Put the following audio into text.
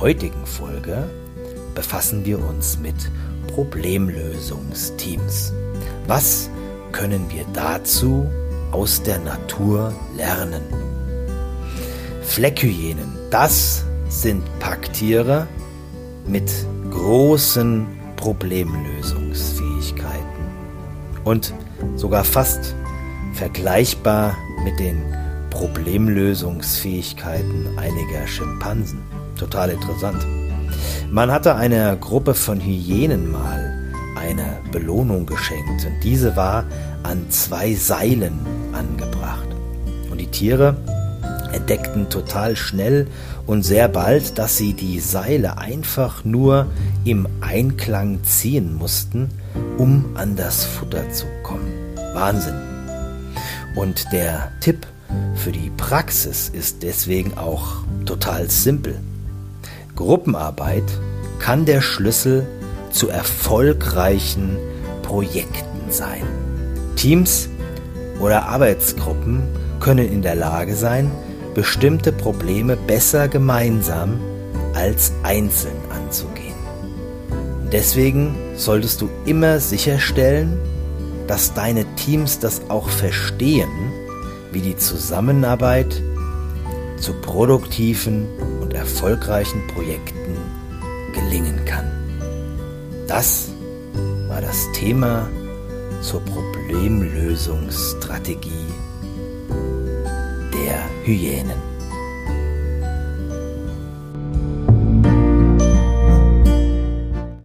heutigen Folge befassen wir uns mit Problemlösungsteams. Was können wir dazu aus der Natur lernen? Fleckhyänen, das sind Packtiere mit großen Problemlösungsfähigkeiten und sogar fast vergleichbar mit den Problemlösungsfähigkeiten einiger Schimpansen. Total interessant. Man hatte einer Gruppe von Hyänen mal eine Belohnung geschenkt und diese war an zwei Seilen angebracht. Und die Tiere entdeckten total schnell und sehr bald, dass sie die Seile einfach nur im Einklang ziehen mussten, um an das Futter zu kommen. Wahnsinn. Und der Tipp für die Praxis ist deswegen auch total simpel. Gruppenarbeit kann der Schlüssel zu erfolgreichen Projekten sein. Teams oder Arbeitsgruppen können in der Lage sein, bestimmte Probleme besser gemeinsam als einzeln anzugehen. Deswegen solltest du immer sicherstellen, dass deine Teams das auch verstehen, wie die Zusammenarbeit zu produktiven und erfolgreichen Projekten gelingen kann. Das war das Thema zur Problemlösungsstrategie der Hyänen.